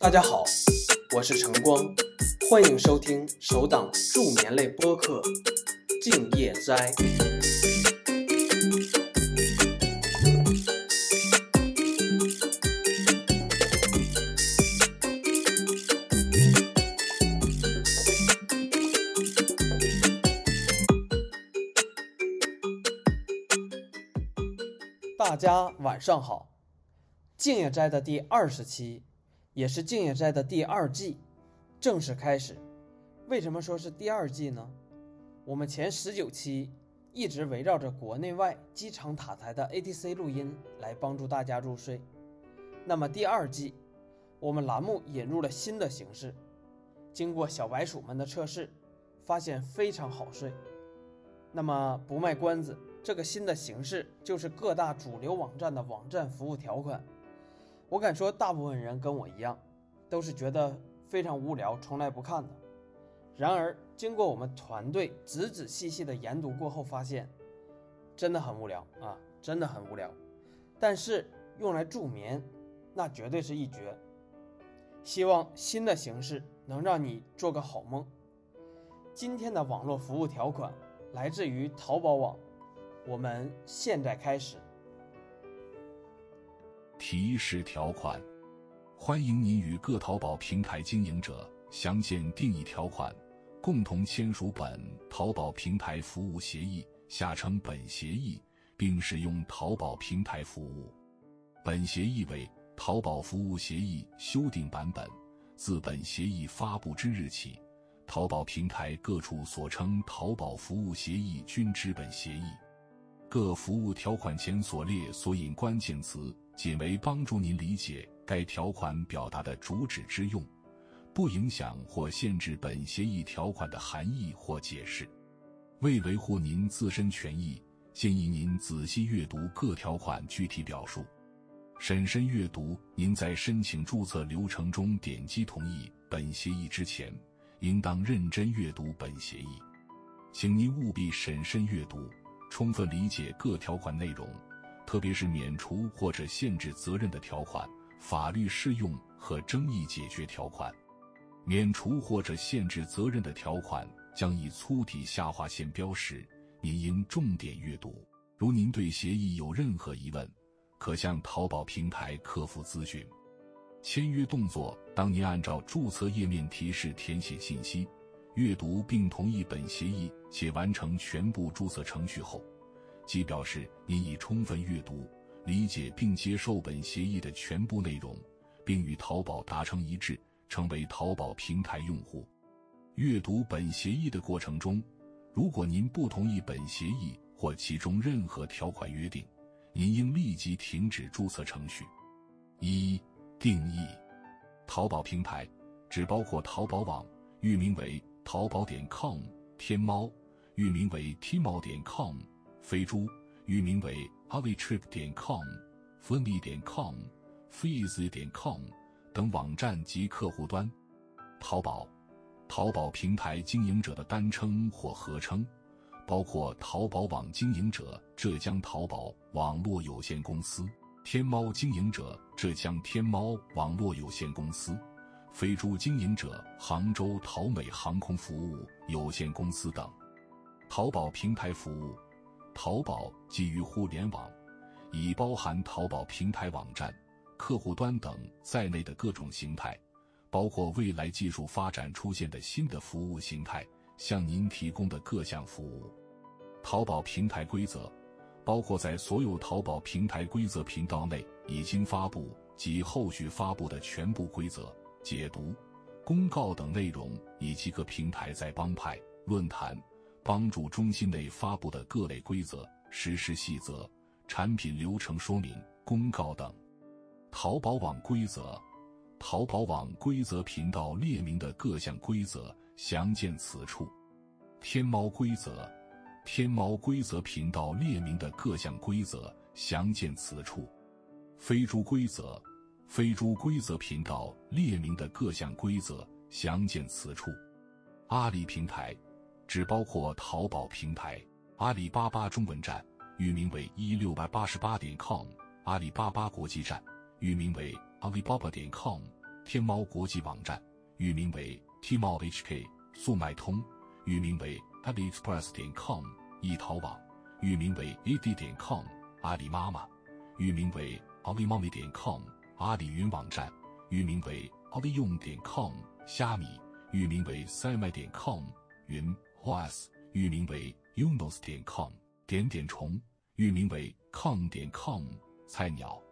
大家好，我是晨光，欢迎收听首档助眠类播客《静夜斋》。大家晚上好，静夜斋的第二十期，也是静夜斋的第二季正式开始。为什么说是第二季呢？我们前十九期一直围绕着国内外机场塔台的 ATC 录音来帮助大家入睡。那么第二季，我们栏目引入了新的形式，经过小白鼠们的测试，发现非常好睡。那么不卖关子。这个新的形式就是各大主流网站的网站服务条款。我敢说，大部分人跟我一样，都是觉得非常无聊，从来不看的。然而，经过我们团队仔仔细细的研读过后，发现真的很无聊啊，真的很无聊。但是用来助眠，那绝对是一绝。希望新的形式能让你做个好梦。今天的网络服务条款来自于淘宝网。我们现在开始。提示条款：欢迎您与各淘宝平台经营者详见定义条款，共同签署本淘宝平台服务协议（下称本协议），并使用淘宝平台服务。本协议为淘宝服务协议修订版本。自本协议发布之日起，淘宝平台各处所称淘宝服务协议均知本协议。各服务条款前所列索引关键词，仅为帮助您理解该条款表达的主旨之用，不影响或限制本协议条款的含义或解释。为维护您自身权益，建议您仔细阅读各条款具体表述。审慎阅读。您在申请注册流程中点击同意本协议之前，应当认真阅读本协议。请您务必审慎阅读。充分理解各条款内容，特别是免除或者限制责任的条款、法律适用和争议解决条款。免除或者限制责任的条款将以粗体下划线标识，您应重点阅读。如您对协议有任何疑问，可向淘宝平台客服咨询。签约动作：当您按照注册页面提示填写信息。阅读并同意本协议且完成全部注册程序后，即表示您已充分阅读、理解并接受本协议的全部内容，并与淘宝达成一致，成为淘宝平台用户。阅读本协议的过程中，如果您不同意本协议或其中任何条款约定，您应立即停止注册程序。一、定义：淘宝平台只包括淘宝网，域名为。淘宝点 com，天猫域名为 Tmall 点 com，飞猪域名为 Alitrip 点 com，分币点 com，Fees 点 com 等网站及客户端。淘宝，淘宝平台经营者的单称或合称，包括淘宝网经营者浙江淘宝网络有限公司、天猫经营者浙江天猫网络有限公司。飞猪经营者杭州淘美航空服务有限公司等，淘宝平台服务，淘宝基于互联网，已包含淘宝平台网站、客户端等在内的各种形态，包括未来技术发展出现的新的服务形态，向您提供的各项服务。淘宝平台规则，包括在所有淘宝平台规则频道内已经发布及后续发布的全部规则。解读、公告等内容，以及各平台在帮派、论坛、帮助中心内发布的各类规则、实施细则、产品流程说明、公告等。淘宝网规则，淘宝网规则频道列明的各项规则详见此处。天猫规则，天猫规则频道列明的各项规则详见此处。飞猪规则。飞猪规则频道列明的各项规则详见此处。阿里平台只包括淘宝平台、阿里巴巴中文站域名为一六八八十八点 com、阿里巴巴国际站域名为阿里巴巴点 com、天猫国际网站，域名为 Tmall HK；速卖通，域名为 AliExpress 点 com；易淘网，域名为 AD 点 com；阿里妈妈，域名为 AliMommy 点 com；阿里云网站，域名为 AliYong 点 com；虾米，域名为 Sime 点 com；云 OS，域名为 Unos 点 com；点点虫，域名为 com 点 com；菜鸟。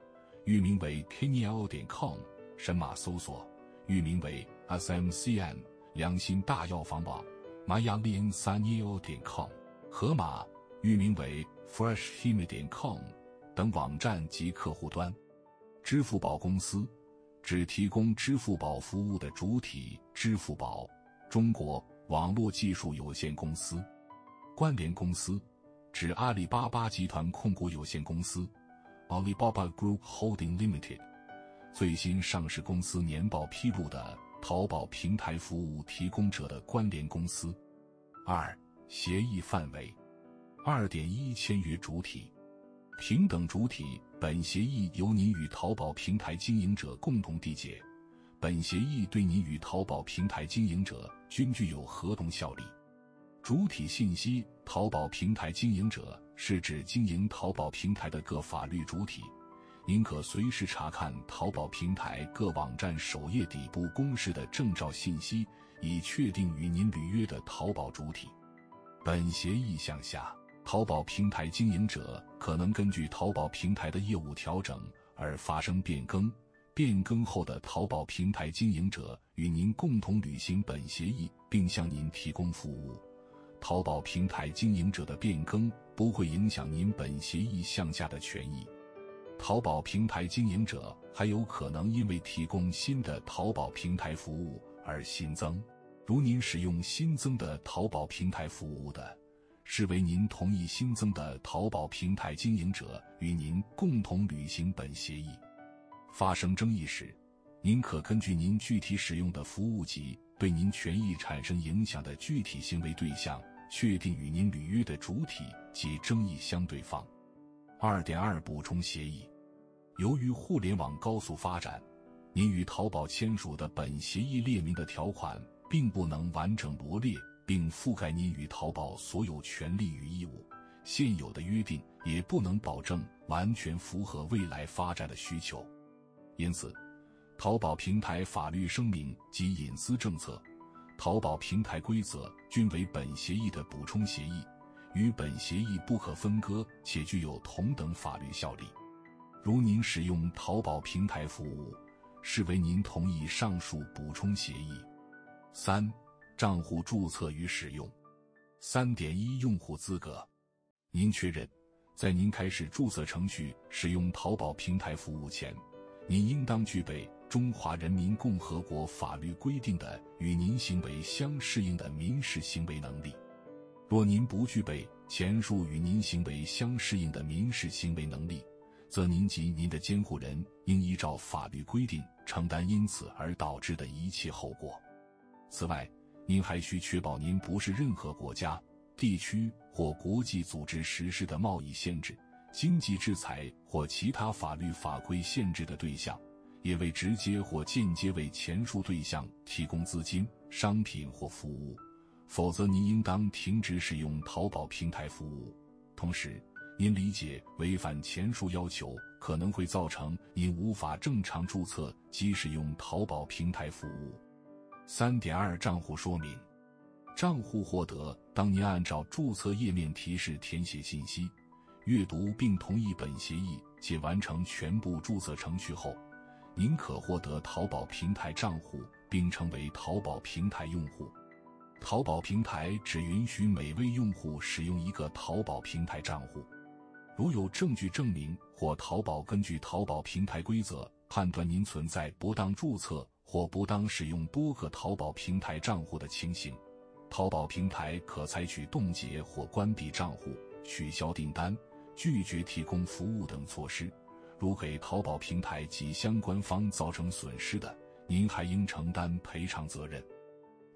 域名为 KNL 点 com，神马搜索，域名为 SMCN 良心大药房网，MyLian 三 EO 点 com，盒马，域名为 FreshHime 点 com 等网站及客户端。支付宝公司，指提供支付宝服务的主体支付宝中国网络技术有限公司。关联公司，指阿里巴巴集团控股有限公司。Alibaba Group Holding Limited，最新上市公司年报披露的淘宝平台服务提供者的关联公司。二、协议范围。二点一签约主体，平等主体。本协议由您与淘宝平台经营者共同缔结，本协议对您与淘宝平台经营者均具有合同效力。主体信息：淘宝平台经营者。是指经营淘宝平台的各法律主体，您可随时查看淘宝平台各网站首页底部公示的证照信息，以确定与您履约的淘宝主体。本协议项下，淘宝平台经营者可能根据淘宝平台的业务调整而发生变更，变更后的淘宝平台经营者与您共同履行本协议，并向您提供服务。淘宝平台经营者的变更不会影响您本协议项下的权益。淘宝平台经营者还有可能因为提供新的淘宝平台服务而新增。如您使用新增的淘宝平台服务的，视为您同意新增的淘宝平台经营者与您共同履行本协议。发生争议时，您可根据您具体使用的服务及对您权益产生影响的具体行为对象。确定与您履约的主体及争议相对方。二点二补充协议，由于互联网高速发展，您与淘宝签署的本协议列明的条款并不能完整罗列并覆盖您与淘宝所有权利与义务。现有的约定也不能保证完全符合未来发展的需求。因此，淘宝平台法律声明及隐私政策。淘宝平台规则均为本协议的补充协议，与本协议不可分割，且具有同等法律效力。如您使用淘宝平台服务，视为您同意上述补充协议。三、账户注册与使用。三点一用户资格，您确认，在您开始注册程序使用淘宝平台服务前，您应当具备。中华人民共和国法律规定的与您行为相适应的民事行为能力。若您不具备前述与您行为相适应的民事行为能力，则您及您的监护人应依照法律规定承担因此而导致的一切后果。此外，您还需确保您不是任何国家、地区或国际组织实施的贸易限制、经济制裁或其他法律法规限制的对象。也未直接或间接为前述对象提供资金、商品或服务，否则您应当停止使用淘宝平台服务。同时，您理解违反前述要求可能会造成您无法正常注册及使用淘宝平台服务。三点二账户说明：账户获得当您按照注册页面提示填写信息、阅读并同意本协议且完成全部注册程序后。您可获得淘宝平台账户，并成为淘宝平台用户。淘宝平台只允许每位用户使用一个淘宝平台账户。如有证据证明或淘宝根据淘宝平台规则判断您存在不当注册或不当使用多个淘宝平台账户的情形，淘宝平台可采取冻结或关闭账户、取消订单、拒绝提供服务等措施。如给淘宝平台及相关方造成损失的，您还应承担赔偿责任。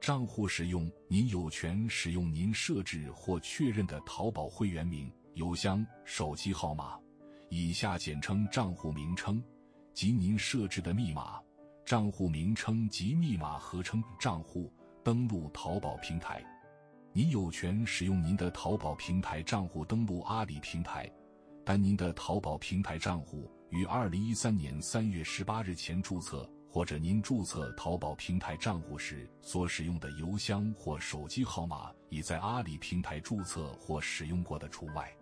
账户使用，您有权使用您设置或确认的淘宝会员名、邮箱、手机号码（以下简称账户名称）及您设置的密码，账户名称及密码合称账户，登录淘宝平台。您有权使用您的淘宝平台账户登录阿里平台，但您的淘宝平台账户于二零一三年三月十八日前注册，或者您注册淘宝平台账户时所使用的邮箱或手机号码已在阿里平台注册或使用过的除外。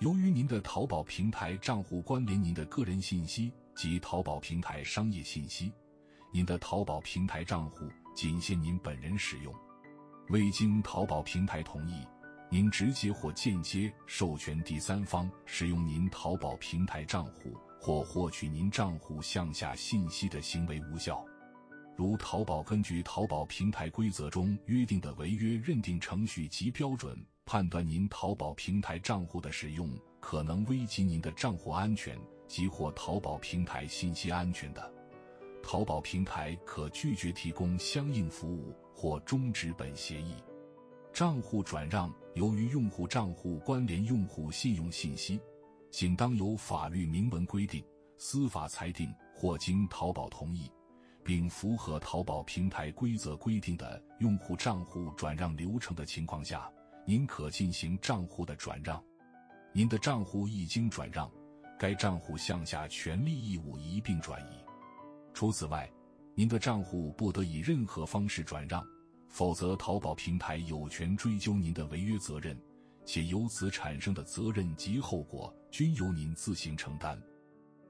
由于您的淘宝平台账户关联您的个人信息及淘宝平台商业信息，您的淘宝平台账户仅限您本人使用。未经淘宝平台同意，您直接或间接授权第三方使用您淘宝平台账户或获取您账户项下信息的行为无效。如淘宝根据淘宝平台规则中约定的违约认定程序及标准判断您淘宝平台账户的使用可能危及您的账户安全及或淘宝平台信息安全的，淘宝平台可拒绝提供相应服务。或终止本协议。账户转让由于用户账户关联用户信用信息，仅当有法律明文规定、司法裁定或经淘宝同意，并符合淘宝平台规则规定的用户账户转让流程的情况下，您可进行账户的转让。您的账户一经转让，该账户项下权利义务一并转移。除此外，您的账户不得以任何方式转让，否则淘宝平台有权追究您的违约责任，且由此产生的责任及后果均由您自行承担。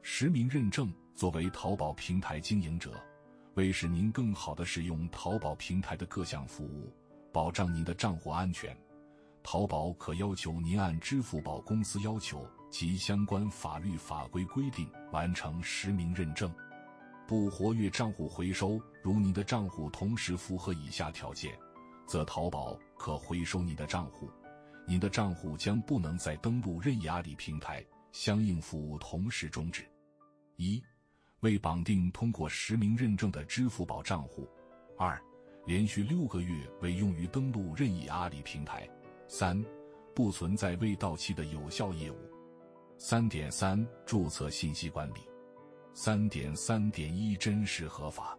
实名认证作为淘宝平台经营者，为使您更好地使用淘宝平台的各项服务，保障您的账户安全，淘宝可要求您按支付宝公司要求及相关法律法规规定完成实名认证。不活跃账户回收，如您的账户同时符合以下条件，则淘宝可回收您的账户。您的账户将不能再登录任意阿里平台，相应服务同时终止。一、未绑定通过实名认证的支付宝账户；二、连续六个月未用于登录任意阿里平台；三、不存在未到期的有效业务。三点三、注册信息管理。三点三点一真实合法，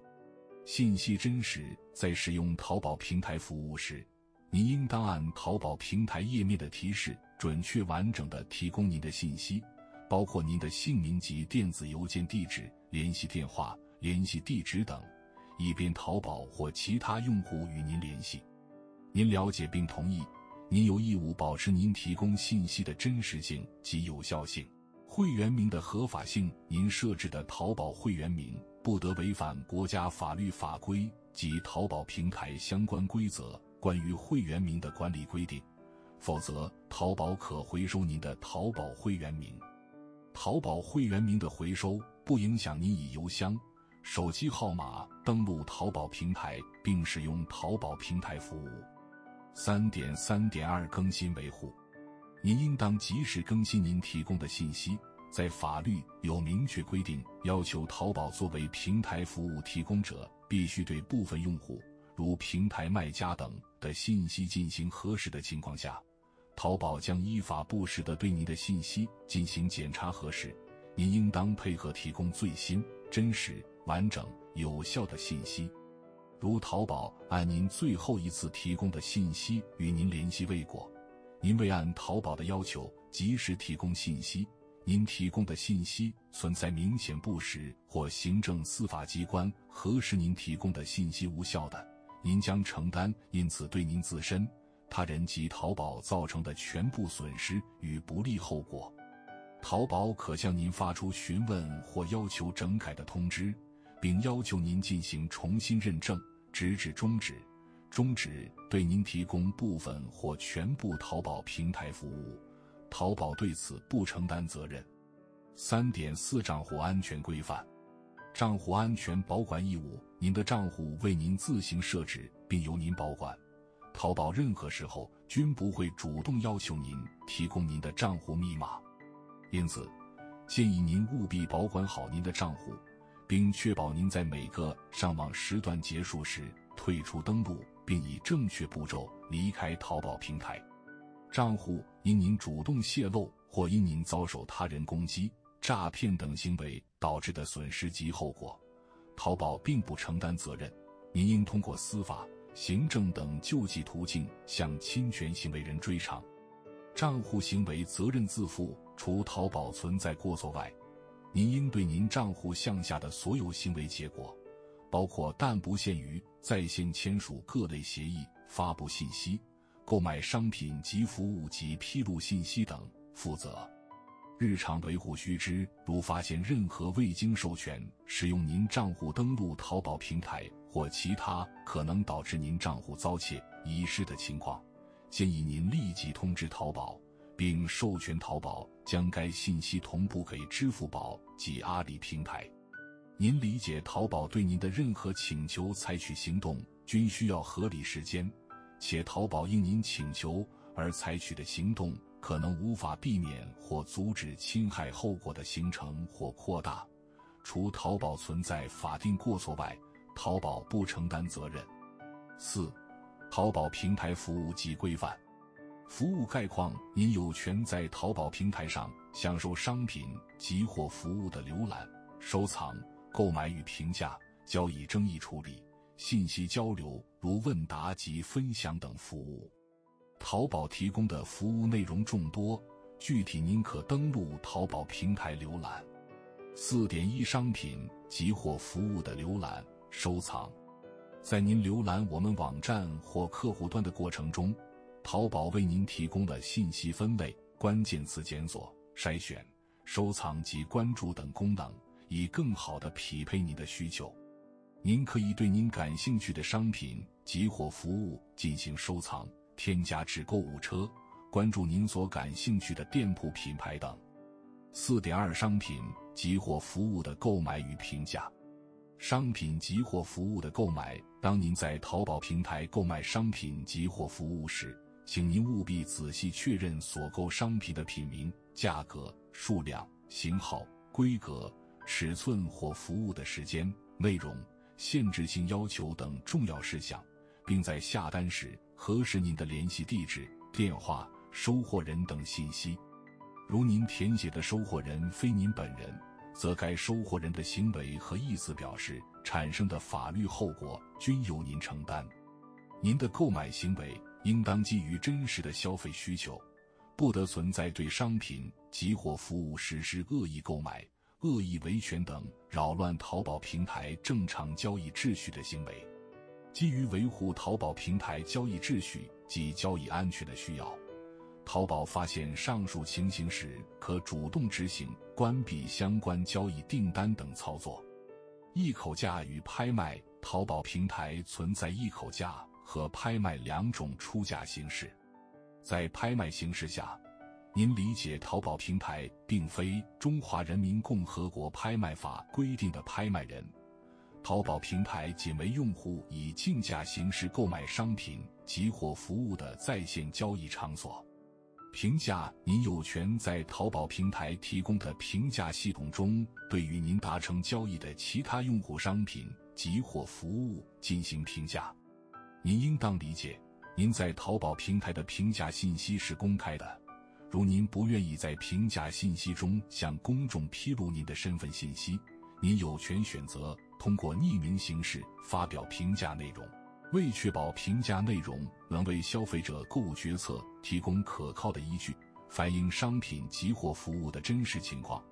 信息真实。在使用淘宝平台服务时，您应当按淘宝平台页面的提示，准确完整的提供您的信息，包括您的姓名及电子邮件地址、联系电话、联系地址等，以便淘宝或其他用户与您联系。您了解并同意，您有义务保持您提供信息的真实性及有效性。会员名的合法性，您设置的淘宝会员名不得违反国家法律法规及淘宝平台相关规则关于会员名的管理规定，否则淘宝可回收您的淘宝会员名。淘宝会员名的回收不影响您以邮箱、手机号码登录淘宝平台并使用淘宝平台服务。三点三点二更新维护。您应当及时更新您提供的信息。在法律有明确规定，要求淘宝作为平台服务提供者，必须对部分用户，如平台卖家等的信息进行核实的情况下，淘宝将依法不时地对您的信息进行检查核实。您应当配合提供最新、真实、完整、有效的信息。如淘宝按您最后一次提供的信息与您联系未果。您未按淘宝的要求及时提供信息，您提供的信息存在明显不实或行政司法机关核实您提供的信息无效的，您将承担因此对您自身、他人及淘宝造成的全部损失与不利后果。淘宝可向您发出询问或要求整改的通知，并要求您进行重新认证，直至终止。终止对您提供部分或全部淘宝平台服务，淘宝对此不承担责任。三点四账户安全规范，账户安全保管义务，您的账户为您自行设置，并由您保管。淘宝任何时候均不会主动要求您提供您的账户密码，因此，建议您务必保管好您的账户，并确保您在每个上网时段结束时退出登录。并以正确步骤离开淘宝平台。账户因您主动泄露或因您遭受他人攻击、诈骗等行为导致的损失及后果，淘宝并不承担责任，您应通过司法、行政等救济途径向侵权行为人追偿。账户行为责任自负，除淘宝存在过错外，您应对您账户项下的所有行为结果，包括但不限于在线签署各类协议、发布信息、购买商品及服务及披露信息等负责。日常维护须知：如发现任何未经授权使用您账户登录淘宝平台或其他可能导致您账户遭窃、遗失的情况，建议您立即通知淘宝，并授权淘宝将该信息同步给支付宝及阿里平台。您理解，淘宝对您的任何请求采取行动均需要合理时间，且淘宝因您请求而采取的行动。可能无法避免或阻止侵害后果的形成或扩大。除淘宝存在法定过错外，淘宝不承担责任。四、淘宝平台服务及规范。服务概况：您有权在淘宝平台上享受商品及或服务的浏览、收藏、购买与评价、交易争议处理、信息交流如问答及分享等服务。淘宝提供的服务内容众多，具体您可登录淘宝平台浏览。四点一商品及或服务的浏览、收藏，在您浏览我们网站或客户端的过程中，淘宝为您提供了信息分类、关键词检索、筛选、收藏及关注等功能，以更好地匹配您的需求。您可以对您感兴趣的商品及或服务进行收藏。添加至购物车，关注您所感兴趣的店铺品牌等。四点二商品及或服务的购买与评价。商品及或服务的购买，当您在淘宝平台购买商品及或服务时，请您务必仔细确认所购商品的品名、价格、数量、型号、规格、尺寸或服务的时间、内容、限制性要求等重要事项，并在下单时。核实您的联系地址、电话、收货人等信息。如您填写的收货人非您本人，则该收货人的行为和意思表示产生的法律后果均由您承担。您的购买行为应当基于真实的消费需求，不得存在对商品及或服务实施恶意购买、恶意维权等扰乱淘宝平台正常交易秩序的行为。基于维护淘宝平台交易秩序及交易安全的需要，淘宝发现上述情形时，可主动执行关闭相关交易订单等操作。一口价与拍卖，淘宝平台存在一口价和拍卖两种出价形式。在拍卖形式下，您理解淘宝平台并非《中华人民共和国拍卖法》规定的拍卖人。淘宝平台仅为用户以竞价形式购买商品及或服务的在线交易场所。评价，您有权在淘宝平台提供的评价系统中，对与您达成交易的其他用户商品及或服务进行评价。您应当理解，您在淘宝平台的评价信息是公开的。如您不愿意在评价信息中向公众披露您的身份信息，您有权选择。通过匿名形式发表评价内容，为确保评价内容能为消费者购物决策提供可靠的依据，反映商品及或服务的真实情况，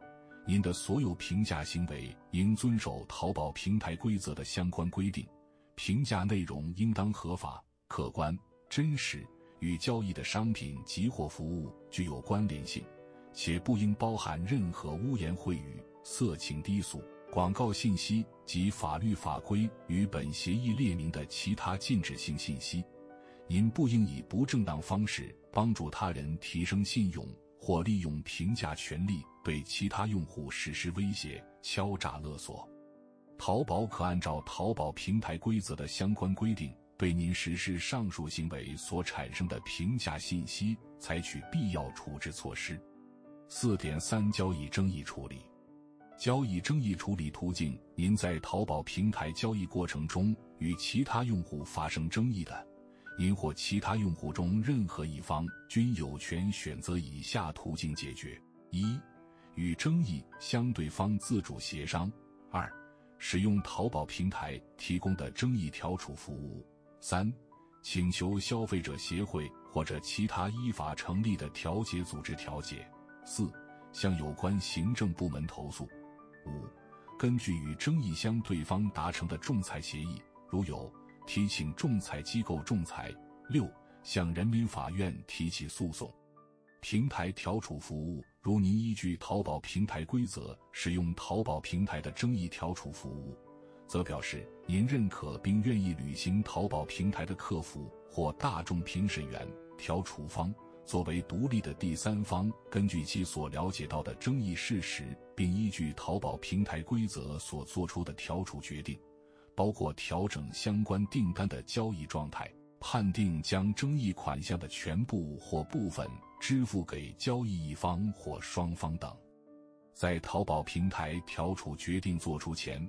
您的所有评价行为应遵守淘宝平台规则的相关规定。评价内容应当合法、客观、真实，与交易的商品及或服务具有关联性，且不应包含任何污言秽语、色情低俗。广告信息及法律法规与本协议列明的其他禁止性信息，您不应以不正当方式帮助他人提升信用，或利用评价权利对其他用户实施威胁、敲诈勒索。淘宝可按照淘宝平台规则的相关规定，对您实施上述行为所产生的评价信息采取必要处置措施。四点三交易争议处理。交易争议处理途径：您在淘宝平台交易过程中与其他用户发生争议的，您或其他用户中任何一方均有权选择以下途径解决：一、与争议相对方自主协商；二、使用淘宝平台提供的争议调处服务；三、请求消费者协会或者其他依法成立的调解组织调解；四、向有关行政部门投诉；五、根据与争议相对方达成的仲裁协议，如有，提请仲裁机构仲裁；六、向人民法院提起诉讼。平台调处服务，如您依据淘宝平台规则使用淘宝平台的争议调处服务，则表示您认可并愿意履行淘宝平台的客服或大众评审员、调处方作为独立的第三方，根据其所了解到的争议事实，并依据淘宝平台规则所做出的调处决定，包括调整相关订单的交易状态。判定将争议款项的全部或部分支付给交易一方或双方等，在淘宝平台调处决定作出前，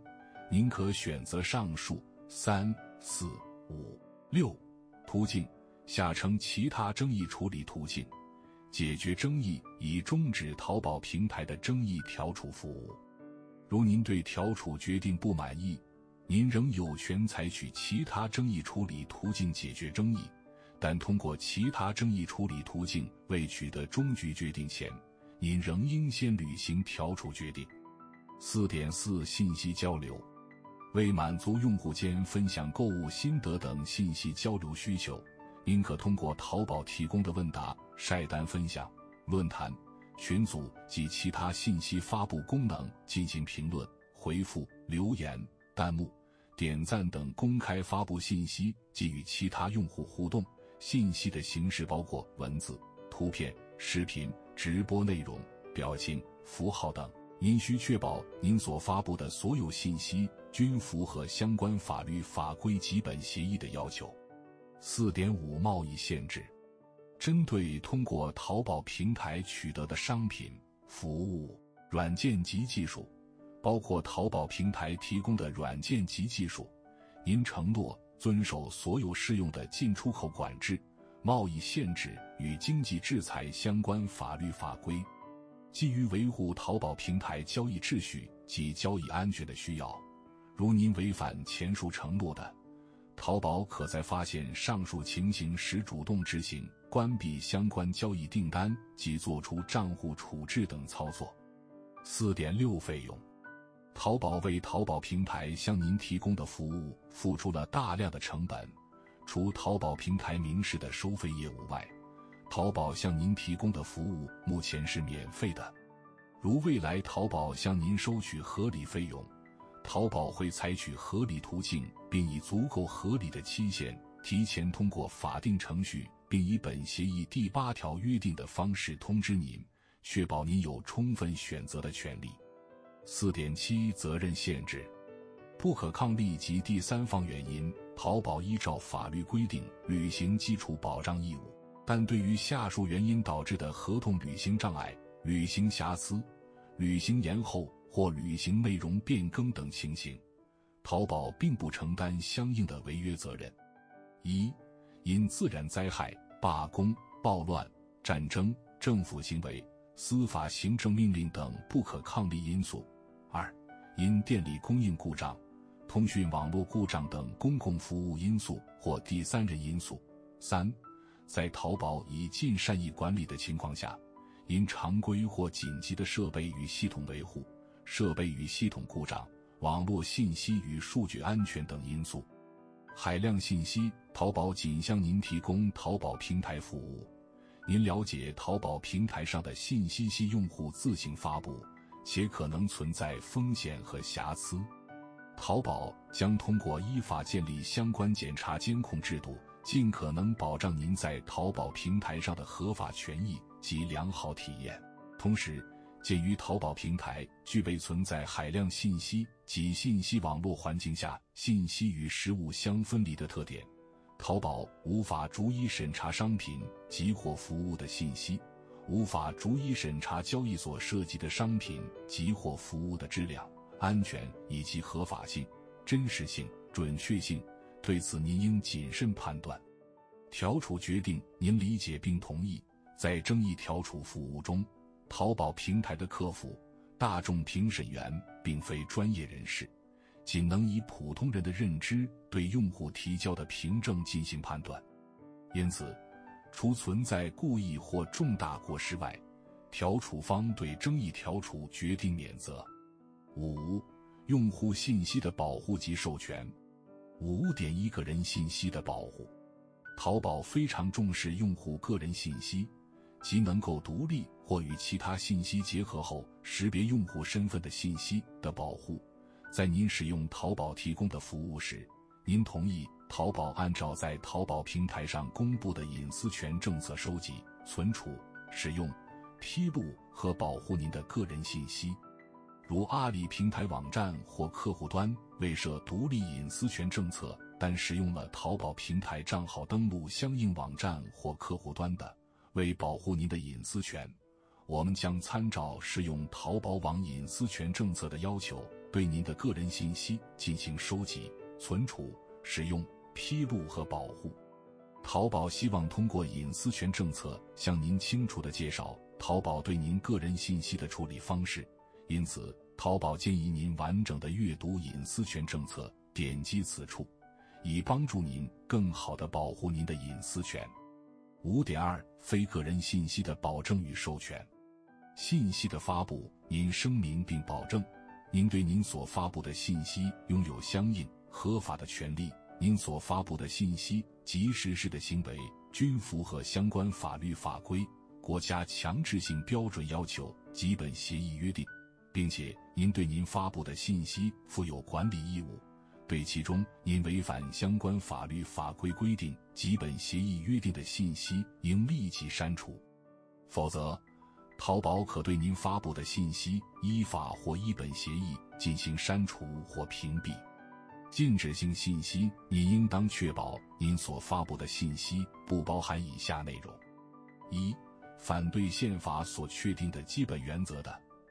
您可选择上述三、四、五、六途径，下称其他争议处理途径，解决争议以终止淘宝平台的争议调处服务。如您对调处决定不满意，您仍有权采取其他争议处理途径解决争议，但通过其他争议处理途径未取得终局决定前，您仍应先履行调处决定。四点四信息交流，为满足用户间分享购物心得等信息交流需求，您可通过淘宝提供的问答、晒单分享、论坛、群组及其他信息发布功能进行评论、回复、留言。弹幕、点赞等公开发布信息及与其他用户互动。信息的形式包括文字、图片、视频、直播内容、表情、符号等。您需确保您所发布的所有信息均符合相关法律法规及本协议的要求。四点五贸易限制，针对通过淘宝平台取得的商品、服务、软件及技术。包括淘宝平台提供的软件及技术，您承诺遵守所有适用的进出口管制、贸易限制与经济制裁相关法律法规。基于维护淘宝平台交易秩序及交易安全的需要，如您违反前述承诺的，淘宝可在发现上述情形时主动执行关闭相关交易订单及作出账户处置等操作。四点六费用。淘宝为淘宝平台向您提供的服务付出了大量的成本，除淘宝平台明示的收费业务外，淘宝向您提供的服务目前是免费的。如未来淘宝向您收取合理费用，淘宝会采取合理途径，并以足够合理的期限提前通过法定程序，并以本协议第八条约定的方式通知您，确保您有充分选择的权利。四点七责任限制，不可抗力及第三方原因，淘宝依照法律规定履行基础保障义务，但对于下述原因导致的合同履行障碍、履行瑕疵、履行延后或履行内容变更等情形，淘宝并不承担相应的违约责任。一、因自然灾害、罢工、暴乱、战争、政府行为、司法行政命令等不可抗力因素。二、因电力供应故障、通讯网络故障等公共服务因素或第三人因素。三、在淘宝已尽善意管理的情况下，因常规或紧急的设备与系统维护、设备与系统故障、网络信息与数据安全等因素。海量信息，淘宝仅向您提供淘宝平台服务，您了解淘宝平台上的信息系用户自行发布。且可能存在风险和瑕疵，淘宝将通过依法建立相关检查监控制度，尽可能保障您在淘宝平台上的合法权益及良好体验。同时，鉴于淘宝平台具备存在海量信息及信息网络环境下信息与实物相分离的特点，淘宝无法逐一审查商品及或服务的信息。无法逐一审查交易所涉及的商品及或服务的质量、安全以及合法性、真实性、准确性。对此，您应谨慎判断。调处决定，您理解并同意。在争议调处服务中，淘宝平台的客服、大众评审员并非专业人士，仅能以普通人的认知对用户提交的凭证进行判断。因此，除存在故意或重大过失外，调处方对争议调处决定免责。五、用户信息的保护及授权。五点一个人信息的保护。淘宝非常重视用户个人信息，即能够独立或与其他信息结合后识别用户身份的信息的保护。在您使用淘宝提供的服务时，您同意淘宝按照在淘宝平台上公布的隐私权政策收集、存储、使用、披露和保护您的个人信息。如阿里平台网站或客户端未设独立隐私权政策。但使用了淘宝平台账号登录相应网站或客户端的，为保护您的隐私权，我们将参照适用淘宝网隐私权政策的要求，对您的个人信息进行收集、存储、使用、披露和保护。淘宝希望通过隐私权政策向您清楚地介绍淘宝对您个人信息的处理方式，因此，淘宝建议您完整的阅读隐私权政策，点击此处。以帮助您更好地保护您的隐私权。五点二，非个人信息的保证与授权。信息的发布，您声明并保证，您对您所发布的信息拥有相应合法的权利。您所发布的信息及实施的行为均符合相关法律法规、国家强制性标准要求、基本协议约定，并且您对您发布的信息负有管理义务。对其中因违反相关法律法规规定、基本协议约定的信息，应立即删除；否则，淘宝可对您发布的信息依法或依本协议进行删除或屏蔽。禁止性信息，你应当确保您所发布的信息不包含以下内容：一、反对宪法所确定的基本原则的；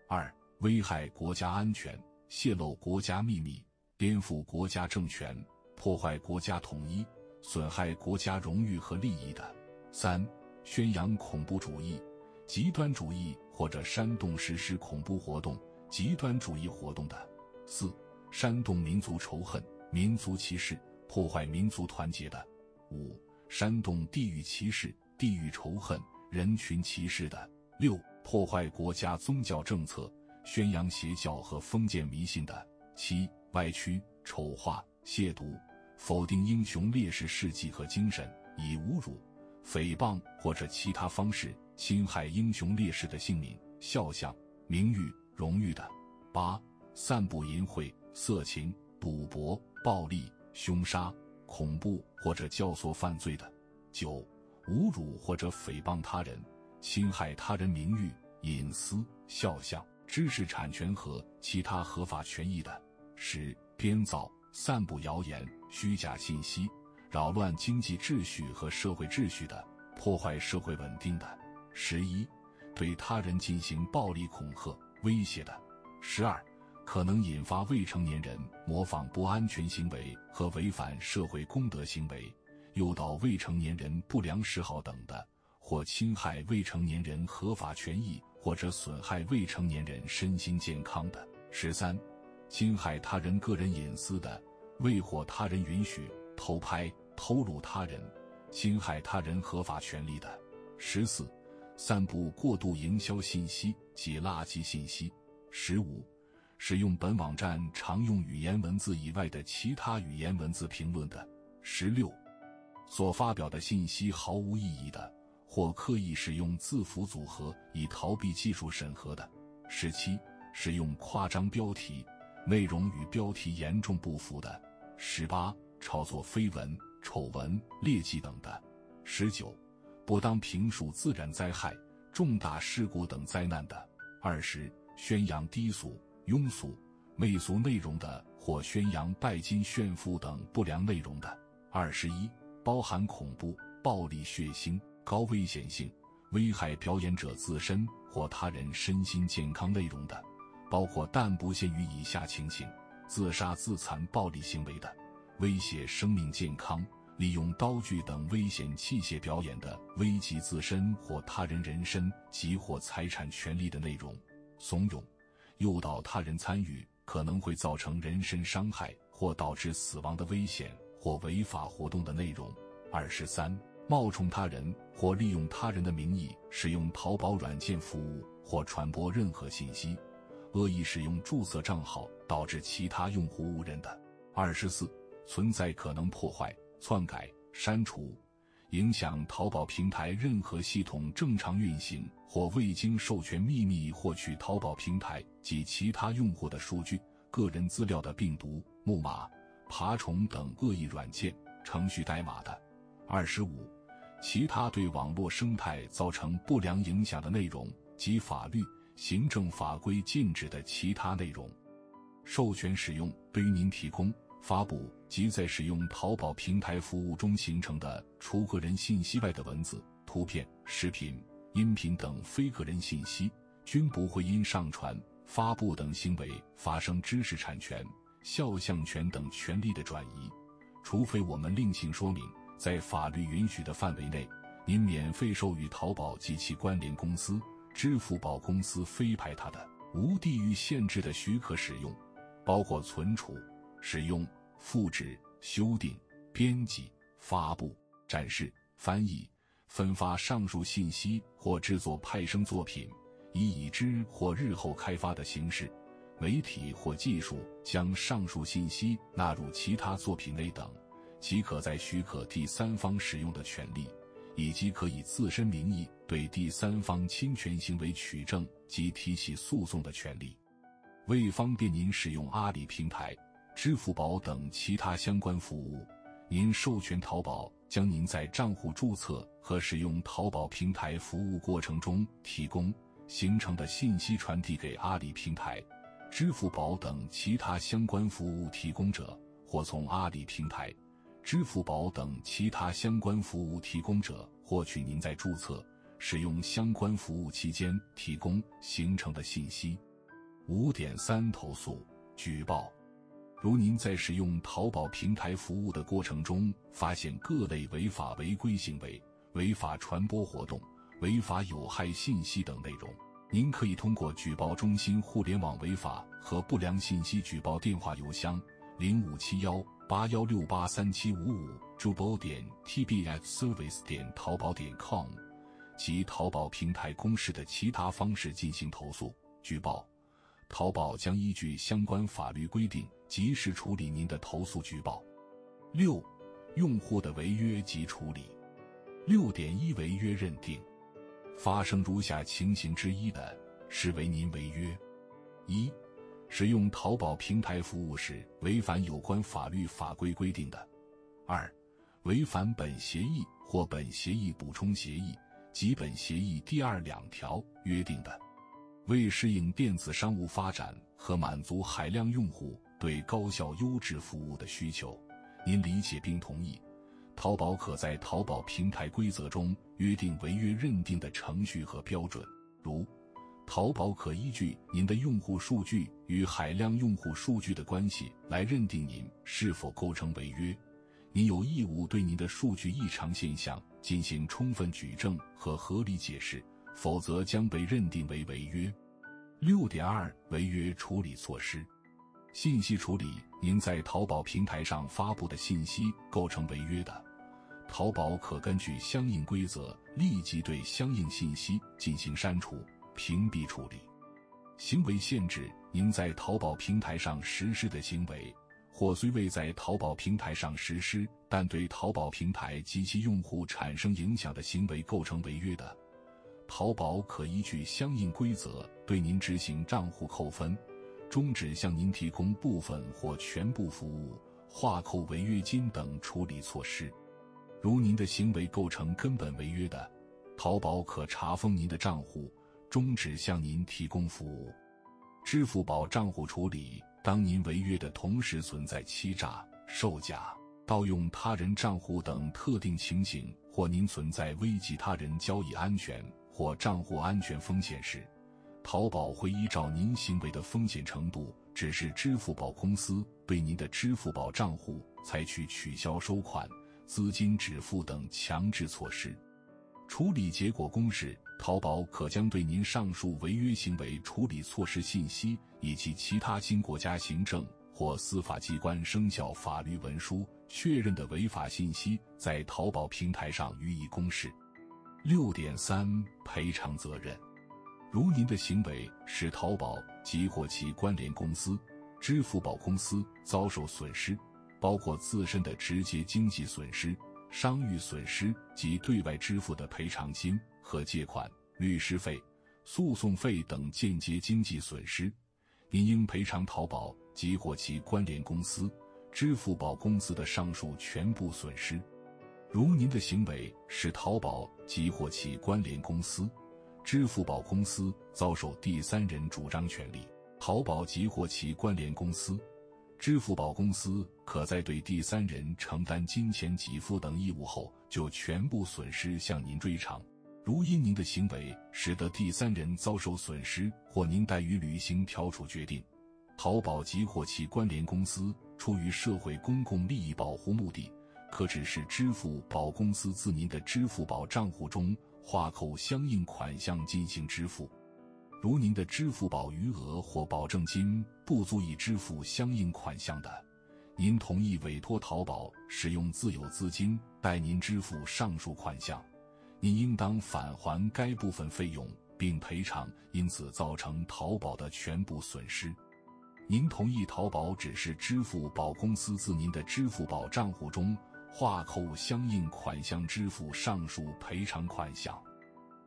二、危害国家安全、泄露国家秘密。颠覆国家政权、破坏国家统一、损害国家荣誉和利益的；三、宣扬恐怖主义、极端主义或者煽动实施恐怖活动、极端主义活动的；四、煽动民族仇恨、民族歧视、破坏民族团结的；五、煽动地域歧视、地域仇恨、人群歧视的；六、破坏国家宗教政策、宣扬邪教和封建迷信的；七。歪曲、丑化、亵渎、否定英雄烈士事迹和精神，以侮辱、诽谤或者其他方式侵害英雄烈士的姓名、肖像、名誉、荣誉的；八、散布淫秽、色情、赌博、暴力、凶杀、恐怖或者教唆犯罪的；九、侮辱或者诽谤他人、侵害他人名誉、隐私、肖像、知识产权和其他合法权益的。十、编造、散布谣言、虚假信息，扰乱经济秩序和社会秩序的，破坏社会稳定的；十一、对他人进行暴力恐吓、威胁的；十二、可能引发未成年人模仿不安全行为和违反社会公德行为，诱导未成年人不良嗜好等的，或侵害未成年人合法权益或者损害未成年人身心健康的；十三。侵害他人个人隐私的，未获他人允许偷拍、偷录他人，侵害他人合法权利的；十四，散布过度营销信息及垃圾信息；十五，使用本网站常用语言文字以外的其他语言文字评论的；十六，所发表的信息毫无意义的，或刻意使用字符组合以逃避技术审核的；十七，使用夸张标题。内容与标题严重不符的；十八，炒作绯闻、丑闻、劣迹等的；十九，不当评述自然灾害、重大事故等灾难的；二十，宣扬低俗、庸俗、媚俗内容的，或宣扬拜金炫富等不良内容的；二十一，包含恐怖、暴力、血腥、高危险性、危害表演者自身或他人身心健康内容的。包括但不限于以下情形：自杀、自残、暴力行为的；威胁生命健康、利用刀具等危险器械表演的；危及自身或他人人身及或财产权利的内容；怂恿、诱导他人参与、可能会造成人身伤害或导致死亡的危险或违法活动的内容。二十三，冒充他人或利用他人的名义使用淘宝软件服务或传播任何信息，恶意使用注册账号导致其他用户误认的。二十四，存在可能破坏、篡改、删除。影响淘宝平台任何系统正常运行或未经授权秘密获取淘宝平台及其他用户的数据、个人资料的病毒、木马、爬虫等恶意软件、程序代码的。二十五，其他对网络生态造成不良影响的内容及法律、行政法规禁止的其他内容。授权使用对于您提供。发布及在使用淘宝平台服务中形成的除个人信息外的文字、图片、视频、音频等非个人信息，均不会因上传、发布等行为发生知识产权、肖像权等权利的转移，除非我们另行说明，在法律允许的范围内，您免费授予淘宝及其关联公司、支付宝公司非排他的、无地域限制的许可使用，包括存储。使用、复制、修订、编辑、发布、展示、翻译、分发上述信息或制作派生作品，以已知或日后开发的形式、媒体或技术将上述信息纳入其他作品内等，即可在许可第三方使用的权利，以及可以自身名义对第三方侵权行为取证及提起诉讼的权利。为方便您使用阿里平台。支付宝等其他相关服务，您授权淘宝将您在账户注册和使用淘宝平台服务过程中提供形成的信息传递给阿里平台、支付宝等其他相关服务提供者，或从阿里平台、支付宝等其他相关服务提供者获取您在注册、使用相关服务期间提供形成的信息。五点三投诉举报。如您在使用淘宝平台服务的过程中，发现各类违法违规行为、违法传播活动、违法有害信息等内容，您可以通过举报中心互联网违法和不良信息举报电话、邮箱零五七幺八幺六八三七五五，主播点 tbsservice 点淘宝点 com 及淘宝平台公示的其他方式进行投诉举报。淘宝将依据相关法律规定。及时处理您的投诉举报。六、用户的违约及处理。六点一违约认定，发生如下情形之一的，视为您违约：一、使用淘宝平台服务时违反有关法律法规规定的；二、违反本协议或本协议补充协议基本协议第二两条约定的。为适应电子商务发展和满足海量用户。对高效优质服务的需求，您理解并同意，淘宝可在淘宝平台规则中约定违约认定的程序和标准，如，淘宝可依据您的用户数据与海量用户数据的关系来认定您是否构成违约，您有义务对您的数据异常现象进行充分举证和合理解释，否则将被认定为违约。六点二违约处理措施。信息处理：您在淘宝平台上发布的信息构成违约的，淘宝可根据相应规则立即对相应信息进行删除、屏蔽处理。行为限制：您在淘宝平台上实施的行为，或虽未在淘宝平台上实施，但对淘宝平台及其用户产生影响的行为构成违约的，淘宝可依据相应规则对您执行账户扣分。终止向您提供部分或全部服务、划扣违约金等处理措施。如您的行为构成根本违约的，淘宝可查封您的账户，终止向您提供服务。支付宝账户处理：当您违约的同时存在欺诈、售假、盗用他人账户等特定情形，或您存在危及他人交易安全或账户安全风险时。淘宝会依照您行为的风险程度，指示支付宝公司对您的支付宝账户采取取消收款、资金止付等强制措施。处理结果公示：淘宝可将对您上述违约行为处理措施信息以及其他经国家行政或司法机关生效法律文书确认的违法信息，在淘宝平台上予以公示。六点三赔偿责任，如您的行为使淘宝及或其关联公司、支付宝公司遭受损失，包括自身的直接经济损失。商誉损失及对外支付的赔偿金和借款、律师费、诉讼费等间接经济损失，您应赔偿淘宝及或其关联公司、支付宝公司的上述全部损失。如您的行为使淘宝及或其关联公司、支付宝公司遭受第三人主张权利，淘宝及或其关联公司。支付宝公司可在对第三人承担金钱给付等义务后，就全部损失向您追偿。如因您的行为使得第三人遭受损失，或您怠于履行调处决定，淘宝及或其关联公司出于社会公共利益保护目的，可指示支付宝公司自您的支付宝账户中划扣相应款项进行支付。如您的支付宝余额或保证金不足以支付相应款项的，您同意委托淘宝使用自有资金代您支付上述款项，您应当返还该部分费用并赔偿因此造成淘宝的全部损失。您同意淘宝只是支付宝公司自您的支付宝账户中划扣相应款项支付上述赔偿款项。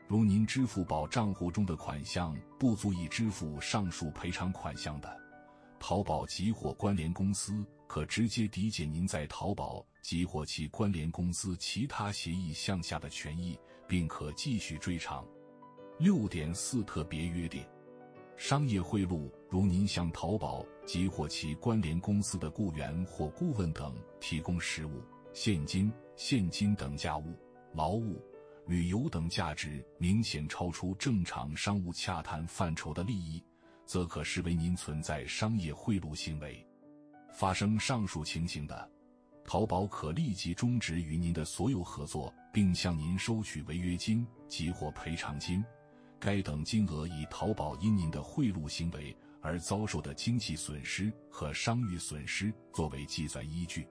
如您支付宝账户中的款项不足以支付上述赔偿款项的，淘宝及或关联公司可直接抵减您在淘宝及或其关联公司其他协议项下的权益，并可继续追偿。六点四特别约定：商业贿赂，如您向淘宝及或其关联公司的雇员或顾问等提供实物、现金、现金等价物、劳务。旅游等价值明显超出正常商务洽谈范畴的利益，则可视为您存在商业贿赂行为。发生上述情形的，淘宝可立即终止与您的所有合作，并向您收取违约金及或赔偿金。该等金额以淘宝因您的贿赂行为而遭受的经济损失和商誉损失作为计算依据。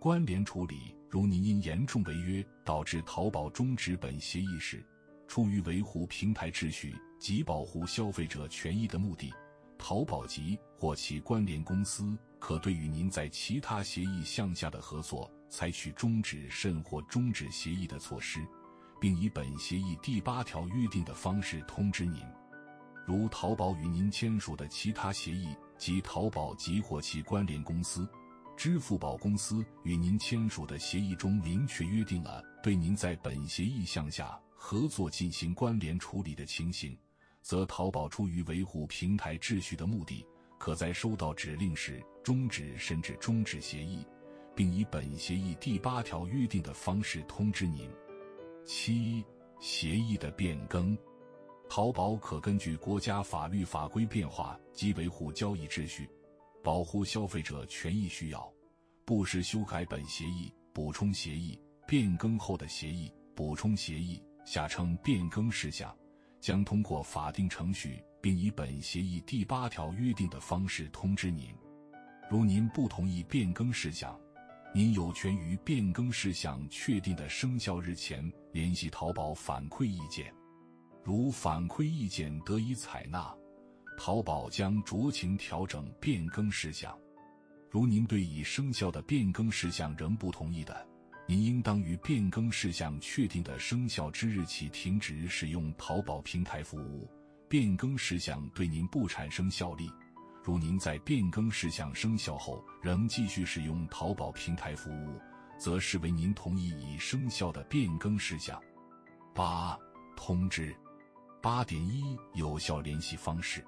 关联处理，如您因严重违约导致淘宝终止本协议时，出于维护平台秩序及保护消费者权益的目的，淘宝及或其关联公司可对与您在其他协议项下的合作采取终止甚或终止协议的措施，并以本协议第八条约定的方式通知您。如淘宝与您签署的其他协议及淘宝及或其关联公司。支付宝公司与您签署的协议中明确约定了对您在本协议项下合作进行关联处理的情形，则淘宝出于维护平台秩序的目的，可在收到指令时终止甚至终止协议，并以本协议第八条约定的方式通知您。七、协议的变更，淘宝可根据国家法律法规变化及维护交易秩序。保护消费者权益需要，不时修改本协议、补充协议、变更后的协议、补充协议（下称变更事项），将通过法定程序，并以本协议第八条约定的方式通知您。如您不同意变更事项，您有权于变更事项确定的生效日前联系淘宝反馈意见。如反馈意见得以采纳。淘宝将酌情调整变更事项。如您对已生效的变更事项仍不同意的，您应当于变更事项确定的生效之日起停止使用淘宝平台服务。变更事项对您不产生效力。如您在变更事项生效后仍继续使用淘宝平台服务，则视为您同意已生效的变更事项。八、通知。八点一有效联系方式。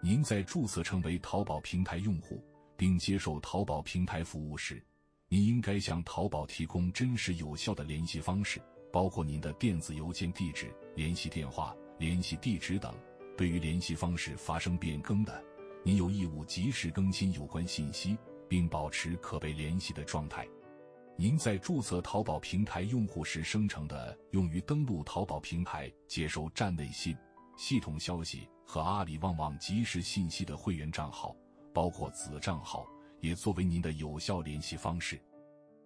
您在注册成为淘宝平台用户并接受淘宝平台服务时，您应该向淘宝提供真实有效的联系方式，包括您的电子邮件地址、联系电话、联系地址等。对于联系方式发生变更的，您有义务及时更新有关信息，并保持可被联系的状态。您在注册淘宝平台用户时生成的用于登录淘宝平台接收站内信、系统消息和阿里旺旺即时信息的会员账号，包括子账号，也作为您的有效联系方式。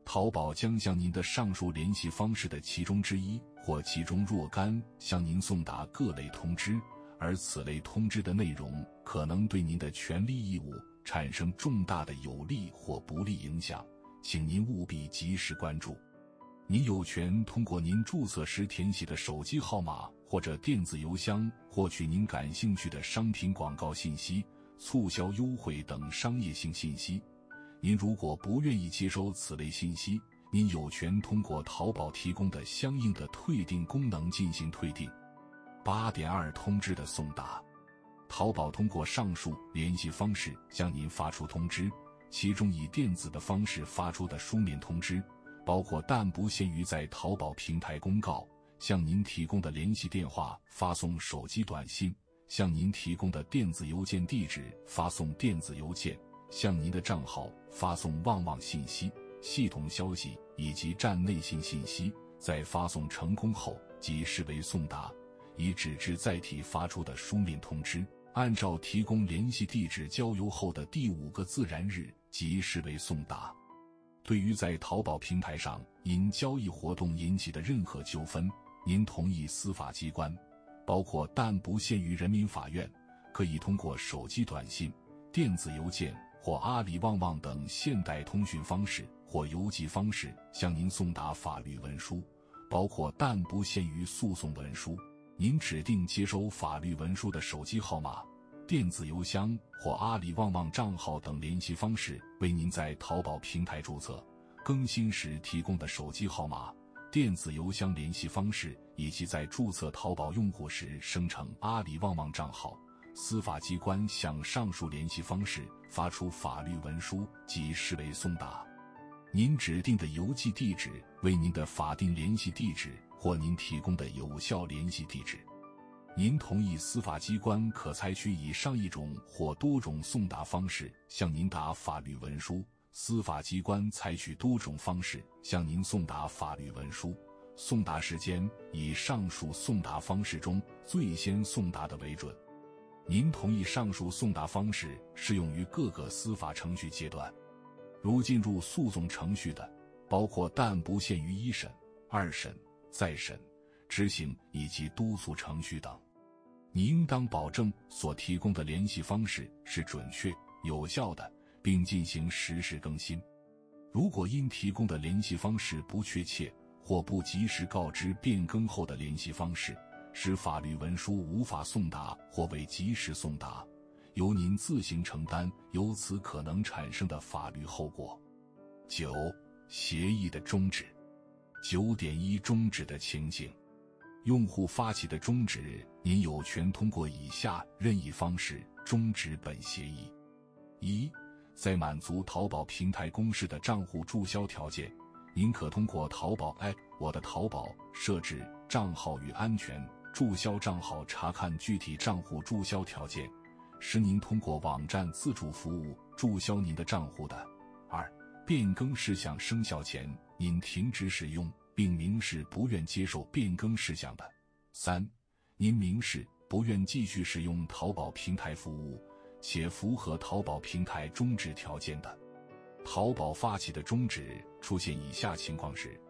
淘宝将向您的上述联系方式的其中之一或其中若干向您送达各类通知，而此类通知的内容可能对您的权利义务产生重大的有利或不利影响。请您务必及时关注。您有权通过您注册时填写的手机号码或者电子邮箱获取您感兴趣的商品广告信息、促销优惠等商业性信息。您如果不愿意接收此类信息，您有权通过淘宝提供的相应的退订功能进行退订。八点二通知的送达，淘宝通过上述联系方式向您发出通知。其中以电子的方式发出的书面通知，包括但不限于在淘宝平台公告、向您提供的联系电话发送手机短信、向您提供的电子邮件地址发送电子邮件、向您的账号发送旺旺信息、系统消息以及站内信信息，在发送成功后即视为送达。以纸质载体发出的书面通知，按照提供联系地址交邮后的第五个自然日。即视为送达。对于在淘宝平台上因交易活动引起的任何纠纷，您同意司法机关，包括但不限于人民法院，可以通过手机短信、电子邮件或阿里旺旺等现代通讯方式或邮寄方式向您送达法律文书，包括但不限于诉讼文书。您指定接收法律文书的手机号码。电子邮箱或阿里旺旺账号等联系方式为您在淘宝平台注册、更新时提供的手机号码、电子邮箱联系方式，以及在注册淘宝用户时生成阿里旺旺账号。司法机关向上述联系方式发出法律文书，即视为送达。您指定的邮寄地址为您的法定联系地址或您提供的有效联系地址。您同意司法机关可采取以上一种或多种送达方式向您达法律文书？司法机关采取多种方式向您送达法律文书，送达时间以上述送达方式中最先送达的为准。您同意上述送达方式适用于各个司法程序阶段，如进入诉讼程序的，包括但不限于一审、二审、再审。执行以及督促程序等，你应当保证所提供的联系方式是准确有效的，并进行实时更新。如果因提供的联系方式不确切或不及时告知变更后的联系方式，使法律文书无法送达或未及时送达，由您自行承担由此可能产生的法律后果。九、协议的终止。九点一终止的情形。用户发起的终止，您有权通过以下任意方式终止本协议：一，在满足淘宝平台公示的账户注销条件，您可通过淘宝 App“ 我的淘宝”设置账号与安全注销账号，查看具体账户注销条件，使您通过网站自助服务注销您的账户的。二，变更事项生效前，您停止使用。并明示不愿接受变更事项的。三，您明示不愿继续使用淘宝平台服务，且符合淘宝平台终止条件的。淘宝发起的终止出现以下情况时，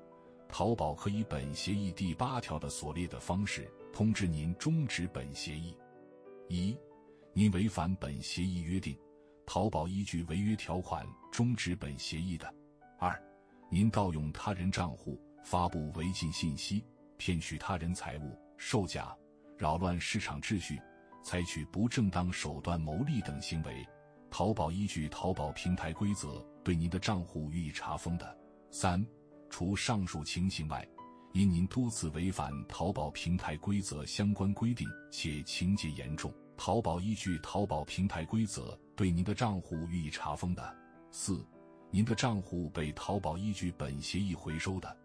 淘宝可以本协议第八条的所列的方式通知您终止本协议：一，您违反本协议约定，淘宝依据违约条款终止本协议的；二，您盗用他人账户。发布违禁信息、骗取他人财物、售假、扰乱市场秩序、采取不正当手段牟利等行为，淘宝依据淘宝平台规则对您的账户予以查封的。三、除上述情形外，因您多次违反淘宝平台规则相关规定且情节严重，淘宝依据淘宝平台规则对您的账户予以查封的。四、您的账户被淘宝依据本协议回收的。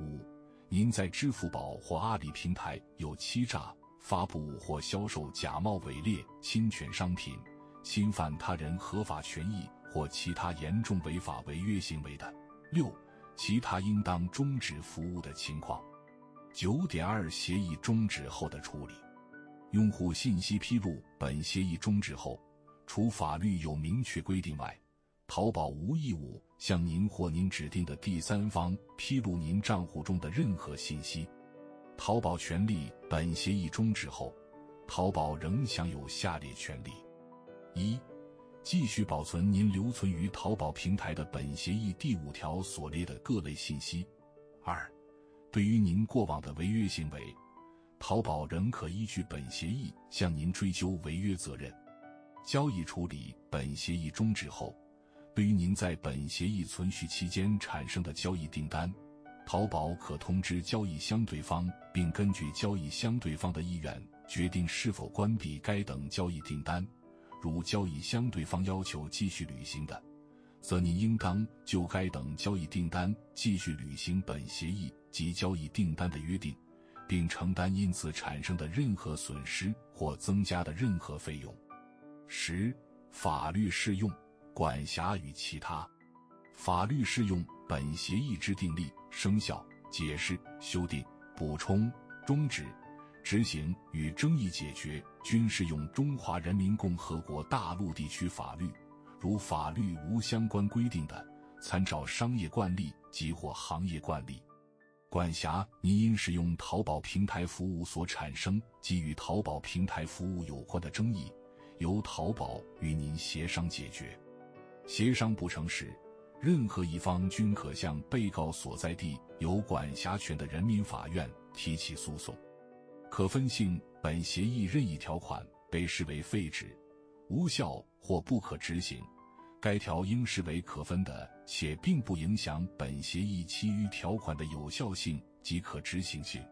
五，您在支付宝或阿里平台有欺诈、发布或销售假冒伪劣侵权商品、侵犯他人合法权益或其他严重违法违约行为的。六，其他应当终止服务的情况。九点二，协议终止后的处理。用户信息披露本协议终止后，除法律有明确规定外，淘宝无义务向您或您指定的第三方披露您账户中的任何信息。淘宝权利本协议终止后，淘宝仍享有下列权利：一、继续保存您留存于淘宝平台的本协议第五条所列的各类信息；二、对于您过往的违约行为。淘宝仍可依据本协议向您追究违约责任。交易处理本协议终止后，对于您在本协议存续期间产生的交易订单，淘宝可通知交易相对方，并根据交易相对方的意愿决定是否关闭该等交易订单。如交易相对方要求继续履行的，则您应当就该等交易订单继续履行本协议及交易订单的约定。并承担因此产生的任何损失或增加的任何费用。十、法律适用、管辖与其他。法律适用本协议之订立、生效、解释、修订、补充、终止、执行与争议解决，均适用中华人民共和国大陆地区法律。如法律无相关规定的，参照商业惯例及或行业惯例。管辖，您因使用淘宝平台服务所产生及与淘宝平台服务有关的争议，由淘宝与您协商解决。协商不成时，任何一方均可向被告所在地有管辖权的人民法院提起诉讼。可分性，本协议任意条款被视为废止、无效或不可执行。该条应视为可分的，且并不影响本协议其余条款的有效性及可执行性。